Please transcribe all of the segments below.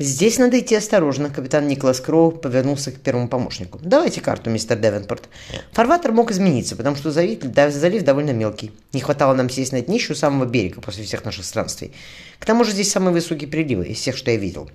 Здесь надо идти осторожно. Капитан Николас Кроу повернулся к первому помощнику. Давайте карту, мистер Девенпорт. Фарватер мог измениться, потому что залив, довольно мелкий. Не хватало нам сесть на днище у самого берега после всех наших странствий. К тому же здесь самые высокие приливы из всех, что я видел.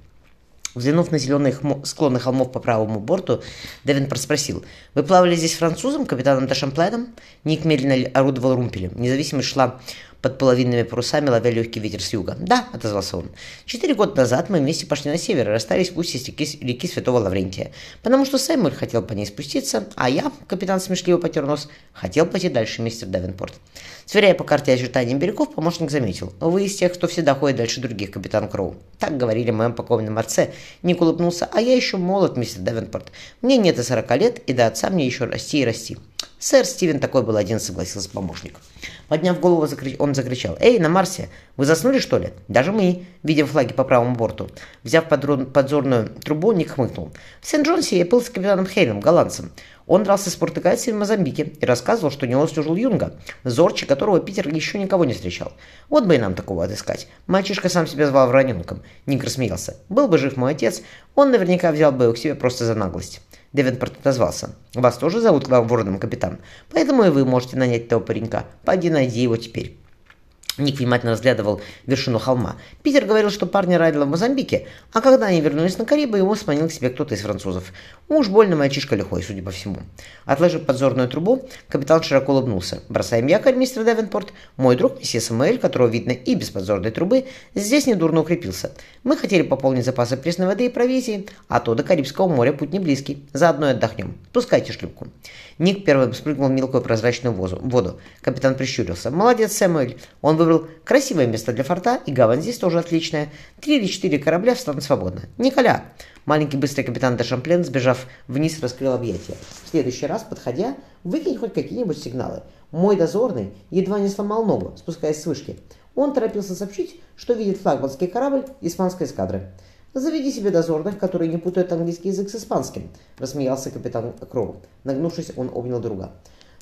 Взглянув на зеленые хмо... склоны холмов по правому борту, Девенпорт спросил, «Вы плавали здесь французом, капитаном Дашамплайном?» Ник медленно орудовал румпелем. Независимость шла под половинными парусами, ловя легкий ветер с юга. «Да», — отозвался он. «Четыре года назад мы вместе пошли на север и расстались в устье реки, реки Святого Лаврентия, потому что Сэмюэль хотел по ней спуститься, а я, капитан смешливо потер нос, хотел пойти дальше, мистер Девенпорт». Сверяя по карте очертания берегов, помощник заметил. «Вы из тех, кто всегда ходит дальше других, капитан Кроу». Так говорили моем покойном отце. Ник улыбнулся. «А я еще молод, мистер Девенпорт. Мне нет и сорока лет, и до отца мне еще расти и расти». «Сэр Стивен такой был один», — согласился помощник. Подняв голову, он закричал. «Эй, на Марсе! Вы заснули, что ли?» «Даже мы!» Видим флаги по правому борту. Взяв подзорную трубу, Ник хмыкнул. «В Сент-Джонсе я был с капитаном Хейлом, голландцем. Он дрался с португальцами в Мозамбике и рассказывал, что у него служил Юнга, зорче которого Питер еще никого не встречал. Вот бы и нам такого отыскать. Мальчишка сам себя звал Враненком. Ник рассмеялся. Был бы жив мой отец, он наверняка взял бы его к себе просто за наглость. Девенпорт отозвался. «Вас тоже зовут вороном, капитан? Поэтому и вы можете нанять того паренька. Пойди найди его теперь». Ник внимательно разглядывал вершину холма. Питер говорил, что парни ранило в Мозамбике, а когда они вернулись на Карибы, его сманил к себе кто-то из французов. Уж больно мальчишка лихой, судя по всему. Отложив подзорную трубу, капитан широко улыбнулся. «Бросаем якорь, мистер Девенпорт. Мой друг, месье Самуэль, которого видно и без подзорной трубы, здесь недурно укрепился. Мы хотели пополнить запасы пресной воды и провизии, а то до Карибского моря путь не близкий. Заодно и отдохнем. Пускайте шлюпку». Ник первым спрыгнул в мелкую прозрачную воду. Капитан прищурился. «Молодец, Сэмюэль. Он выбрал красивое место для форта, и гавань здесь тоже отличная. Три или четыре корабля встанут свободно. Николя!» Маленький быстрый капитан де Шамплен, сбежав вниз, раскрыл объятия. В следующий раз, подходя, выкинь хоть какие-нибудь сигналы. Мой дозорный едва не сломал ногу, спускаясь с вышки. Он торопился сообщить, что видит флагманский корабль испанской эскадры. «Заведи себе дозорных, которые не путают английский язык с испанским», — рассмеялся капитан Кроу. Нагнувшись, он обнял друга.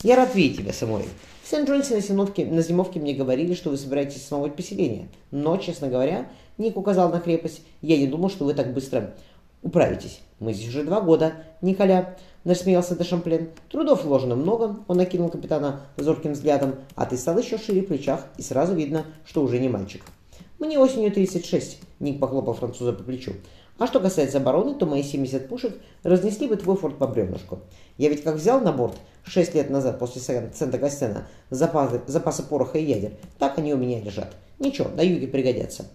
«Я рад видеть тебя, Самуэль. В Сент-Джонсе на, зимовке, на зимовке мне говорили, что вы собираетесь основывать поселение. Но, честно говоря, Ник указал на крепость, я не думал, что вы так быстро управитесь. Мы здесь уже два года, Николя», — насмеялся Дешамплен. «Трудов вложено много», — он накинул капитана зорким взглядом, «а ты стал еще шире в плечах, и сразу видно, что уже не мальчик». «Мне осенью 36», — Ник похлопал француза по плечу. «А что касается обороны, то мои 70 пушек разнесли бы твой форт по бревнышку. Я ведь как взял на борт 6 лет назад после Сента-Кастена запасы, запасы пороха и ядер, так они у меня лежат. Ничего, на юге пригодятся».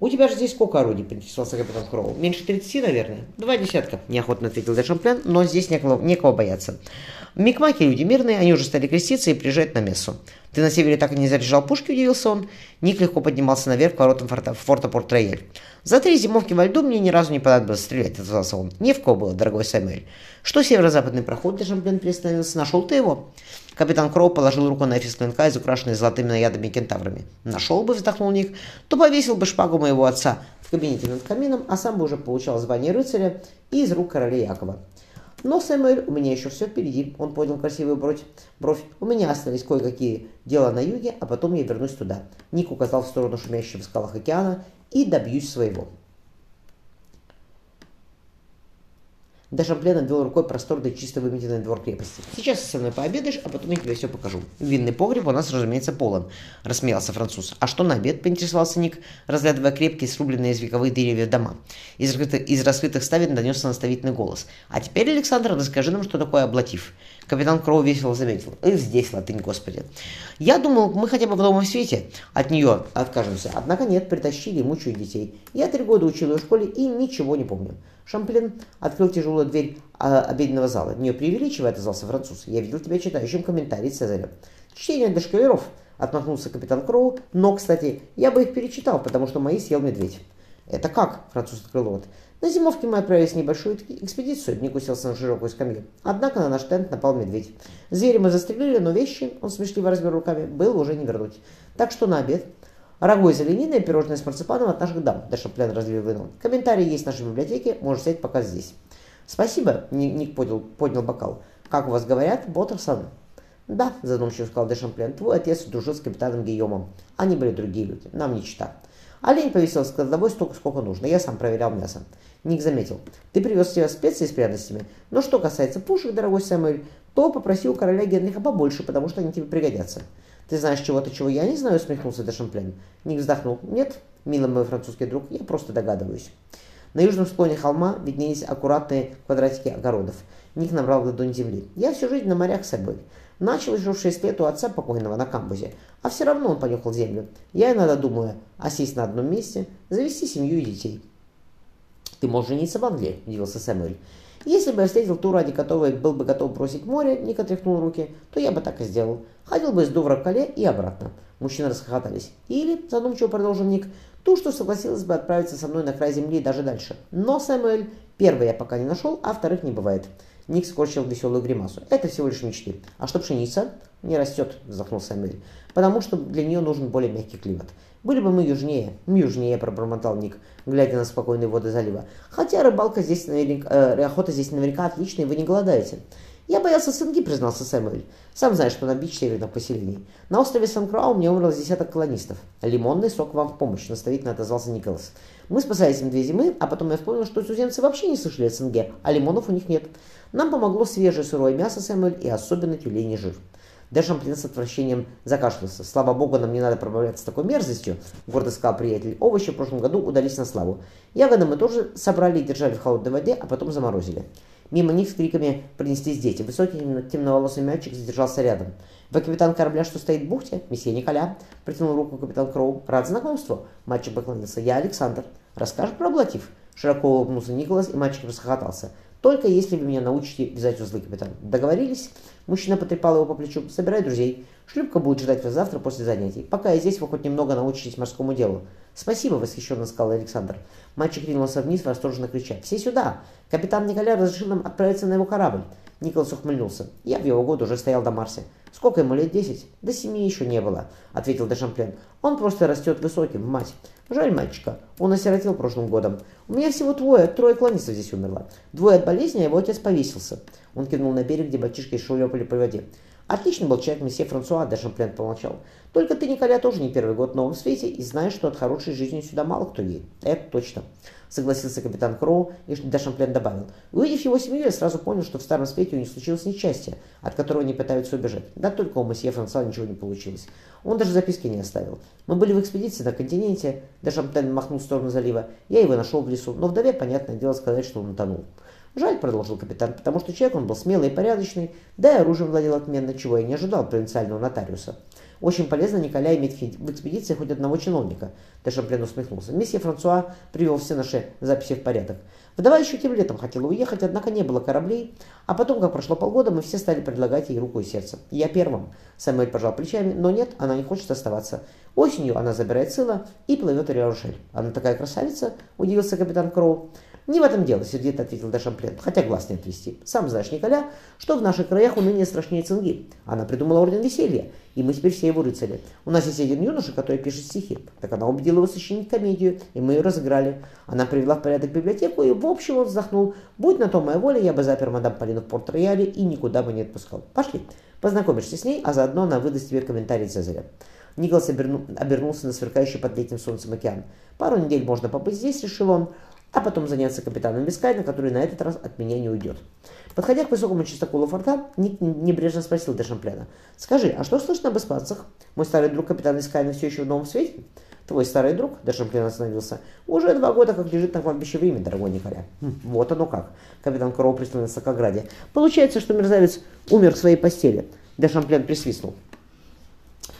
«У тебя же здесь сколько орудий?» – поинтересовался капитан Кроу. «Меньше 30, наверное?» «Два десятка», – неохотно ответил Дешамплен, «но здесь некого, некого бояться. В Микмаке люди мирные, они уже стали креститься и приезжать на мессу. Ты на севере так и не заряжал пушки?» – удивился он. Ник легко поднимался наверх к воротам форта, форта Порт-Рояль. «За три зимовки во льду мне ни разу не понадобилось стрелять», – отозвался он. «Не в кого было, дорогой Самуэль». «Что северо-западный проход?» – Дешамплен приостановился. «Нашел ты его?» Капитан Кроу положил руку на эфис клинка, изукрашенный золотыми наядами кентаврами. «Нашел бы», — вздохнул Ник, — «то повесил бы шпагу моего отца в кабинете над камином, а сам бы уже получал звание рыцаря и из рук короля Якова». «Но, Сэмюэль, у меня еще все впереди», — он поднял красивую бровь. бровь. «У меня остались кое-какие дела на юге, а потом я вернусь туда». Ник указал в сторону шумящего в скалах океана и добьюсь своего. Даже Блен обвел рукой просторный чисто выметенный двор крепости. «Сейчас со мной пообедаешь, а потом я тебе все покажу. Винный погреб у нас, разумеется, полон», — рассмеялся француз. «А что на обед?» — поинтересовался Ник, разглядывая крепкие, срубленные из вековых деревьев дома. Из, раскрытых, из раскрытых ставен донесся наставительный голос. «А теперь, Александр, расскажи нам, что такое облатив». Капитан Кроу весело заметил. И здесь латынь, господи. Я думал, мы хотя бы в новом свете от нее откажемся. Однако нет, притащили мучают детей. Я три года учил ее в школе и ничего не помню. Шамплин открыл тяжелую дверь а, обеденного зала. Не преувеличивая, отозвался француз. Я видел тебя читающим комментарий Цезаря. Чтение для отмахнулся капитан Кроу. Но, кстати, я бы их перечитал, потому что мои съел медведь. Это как? Француз открыл рот. На зимовке мы отправились в небольшую экспедицию, Ник уселся на широкую скамью. Однако на наш тент напал медведь. Зверя мы застрелили, но вещи, он смешливо разбил руками, было уже не вернуть. Так что на обед Рагу из оленины пирожное с марципаном от наших дам, Даша Плен разлил вынул. Комментарии есть в нашей библиотеке, можешь взять пока здесь. Спасибо, Ник поднял, поднял бокал. Как у вас говорят, Боттерсон? Да, задумчиво сказал Дешамплен, твой отец дружил с капитаном Гийомом. Они были другие люди, нам не чита. Олень повесил с кладовой столько, сколько нужно. Я сам проверял мясо. Ник заметил. Ты привез себе специи с пряностями. Но что касается пушек, дорогой Сэмюэль, то попроси у короля Генриха побольше, потому что они тебе пригодятся. Ты знаешь чего-то, чего я не знаю, усмехнулся Дешамплен. Ник вздохнул. Нет, милый мой французский друг, я просто догадываюсь. На южном склоне холма виднелись аккуратные квадратики огородов. Ник набрал ладонь земли. Я всю жизнь на морях с собой. Начал еще в 6 лет у отца покойного на камбузе, а все равно он понюхал землю. Я иногда думаю, осесть на одном месте, завести семью и детей. «Ты можешь жениться в Англии», – удивился Сэмюэль. «Если бы я встретил ту, ради которой был бы готов бросить море», – Ник отряхнул руки, – «то я бы так и сделал. Ходил бы из Дувра к Кале и обратно». Мужчины расхохотались. «Или», – задумчиво продолжил Ник, – «ту, что согласилась бы отправиться со мной на край земли и даже дальше. Но, Сэмюэль, первый я пока не нашел, а вторых не бывает». Ник скорчил веселую гримасу. «Это всего лишь мечты. А что пшеница?» «Не растет», – вздохнул Сэмюэль. «Потому что для нее нужен более мягкий климат. Были бы мы южнее». «Южнее», – пробормотал Ник, глядя на спокойные воды залива. «Хотя рыбалка здесь наверняка, э, охота здесь наверняка отличная, вы не голодаете». «Я боялся Сенги», — признался Сэмюэль. «Сам знаешь, что на бич северных поселений. На острове Сан-Крау мне умерло десяток колонистов. Лимонный сок вам в помощь», — наставительно отозвался Николас. «Мы спасались им две зимы, а потом я вспомнил, что туземцы вообще не слышали о Сенге, а лимонов у них нет. Нам помогло свежее сырое мясо, Сэмюэль, и особенно тюленей жир». Дешамплин с отвращением закашлялся. «Слава богу, нам не надо пробавляться такой мерзостью», — гордо сказал приятель. «Овощи в прошлом году удались на славу. Ягоды мы тоже собрали и держали в холодной воде, а потом заморозили». Мимо них с криками принеслись дети. Высокий темноволосый мальчик задержался рядом. «Вы капитан корабля, что стоит в бухте?» «Месье Николя», — протянул руку капитан Кроу. «Рад знакомству». Мальчик поклонился. «Я Александр». «Расскажешь про Блатив?» Широко улыбнулся Николас, и мальчик расхохотался. «Только если вы меня научите вязать узлы, капитан». «Договорились?» Мужчина потрепал его по плечу. «Собирай друзей. Шлюпка будет ждать вас завтра после занятий. Пока я здесь, вы хоть немного научитесь морскому делу». «Спасибо», — восхищенно сказал Александр. Мальчик ринулся вниз, восторженно крича. «Все сюда! Капитан Николя разрешил нам отправиться на его корабль». Николас ухмыльнулся. «Я в его годы уже стоял до Марсе. Сколько ему лет? Десять?» «До семи еще не было», — ответил Дешамплен. «Он просто растет высоким, мать. Жаль мальчика. Он осиротел прошлым годом. У меня всего двое, трое клонистов здесь умерло. Двое от болезни, а его отец повесился». Он кинул на берег, где мальчишки шлепали по воде. Отличный был человек, месье Франсуа, даже Шамплен помолчал. Только ты, Николя, тоже не первый год в новом свете и знаешь, что от хорошей жизни сюда мало кто едет. Это точно. Согласился капитан Кроу, и Дешамплен добавил. Увидев его семью, я сразу понял, что в старом свете у них случилось несчастье, от которого они пытаются убежать. Да только у месье Франсуа ничего не получилось. Он даже записки не оставил. Мы были в экспедиции на континенте, Дешамплен махнул в сторону залива. Я его нашел в лесу, но вдове, понятное дело, сказать, что он утонул. Жаль, продолжил капитан, потому что человек он был смелый и порядочный, да и оружием владел отменно, чего я не ожидал провинциального нотариуса. Очень полезно Николя иметь в экспедиции хоть одного чиновника. Дешамплен усмехнулся. Месье Франсуа привел все наши записи в порядок. Вдова еще тем летом хотела уехать, однако не было кораблей. А потом, как прошло полгода, мы все стали предлагать ей руку и сердце. Я первым. Самуэль пожал плечами, но нет, она не хочет оставаться. Осенью она забирает сына и плывет в Риошель. Она такая красавица, удивился капитан Кроу. «Не в этом дело», — сердито ответил Дешамплен, хотя глаз не отвести. «Сам знаешь, Николя, что в наших краях уныние страшнее цинги. Она придумала орден веселья, и мы теперь все его рыцари. У нас есть один юноша, который пишет стихи. Так она убедила его сочинить комедию, и мы ее разыграли. Она привела в порядок библиотеку, и в общем он вздохнул. Будь на то моя воля, я бы запер мадам Полину в порт-рояле и никуда бы не отпускал. Пошли, познакомишься с ней, а заодно она выдаст тебе комментарий Цезаря». Николас оберну... обернулся на сверкающий под летним солнцем океан. «Пару недель можно побыть здесь», — решил он а потом заняться капитаном Бискайна, который на этот раз от меня не уйдет. Подходя к высокому частоколу форта, Ник небрежно спросил Дешампляна. «Скажи, а что слышно об испанцах? Мой старый друг капитан Бискайна все еще в новом свете?» «Твой старый друг?» – Дешамплен остановился. «Уже два года как лежит на кладбище в Риме, дорогой Николя». Хм, «Вот оно как!» – капитан Кроу прислонился к ограде. «Получается, что мерзавец умер в своей постели». Де Шамплен присвистнул.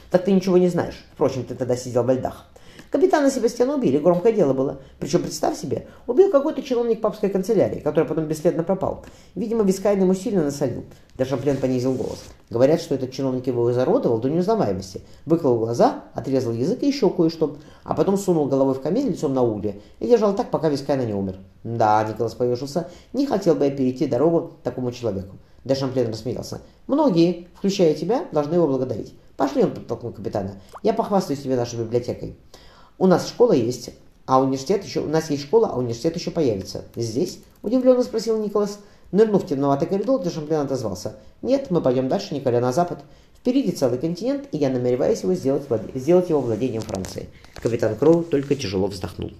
«Так ты ничего не знаешь. Впрочем, ты тогда сидел во льдах». Капитана Себастьяна убили, громкое дело было. Причем, представь себе, убил какой-то чиновник папской канцелярии, который потом бесследно пропал. Видимо, Вискайно ему сильно насолил. Де Шамплен понизил голос. Говорят, что этот чиновник его изуродовал до неузнаваемости. Выколол глаза, отрезал язык и еще кое-что. А потом сунул головой в камин лицом на уголья и держал так, пока Вискайно не умер. Да, Николас повешился, не хотел бы я перейти дорогу такому человеку. Да Шамплен рассмеялся. Многие, включая тебя, должны его благодарить. Пошли, он подтолкнул капитана. Я похвастаюсь тебе нашей библиотекой. У нас школа есть, а университет еще... У нас есть школа, а университет еще появится. Здесь? Удивленно спросил Николас. Нырнув в темноватый коридор, Дешамплен отозвался. «Нет, мы пойдем дальше, Николя, на запад. Впереди целый континент, и я намереваюсь его сделать, сделать его владением Франции». Капитан Кроу только тяжело вздохнул.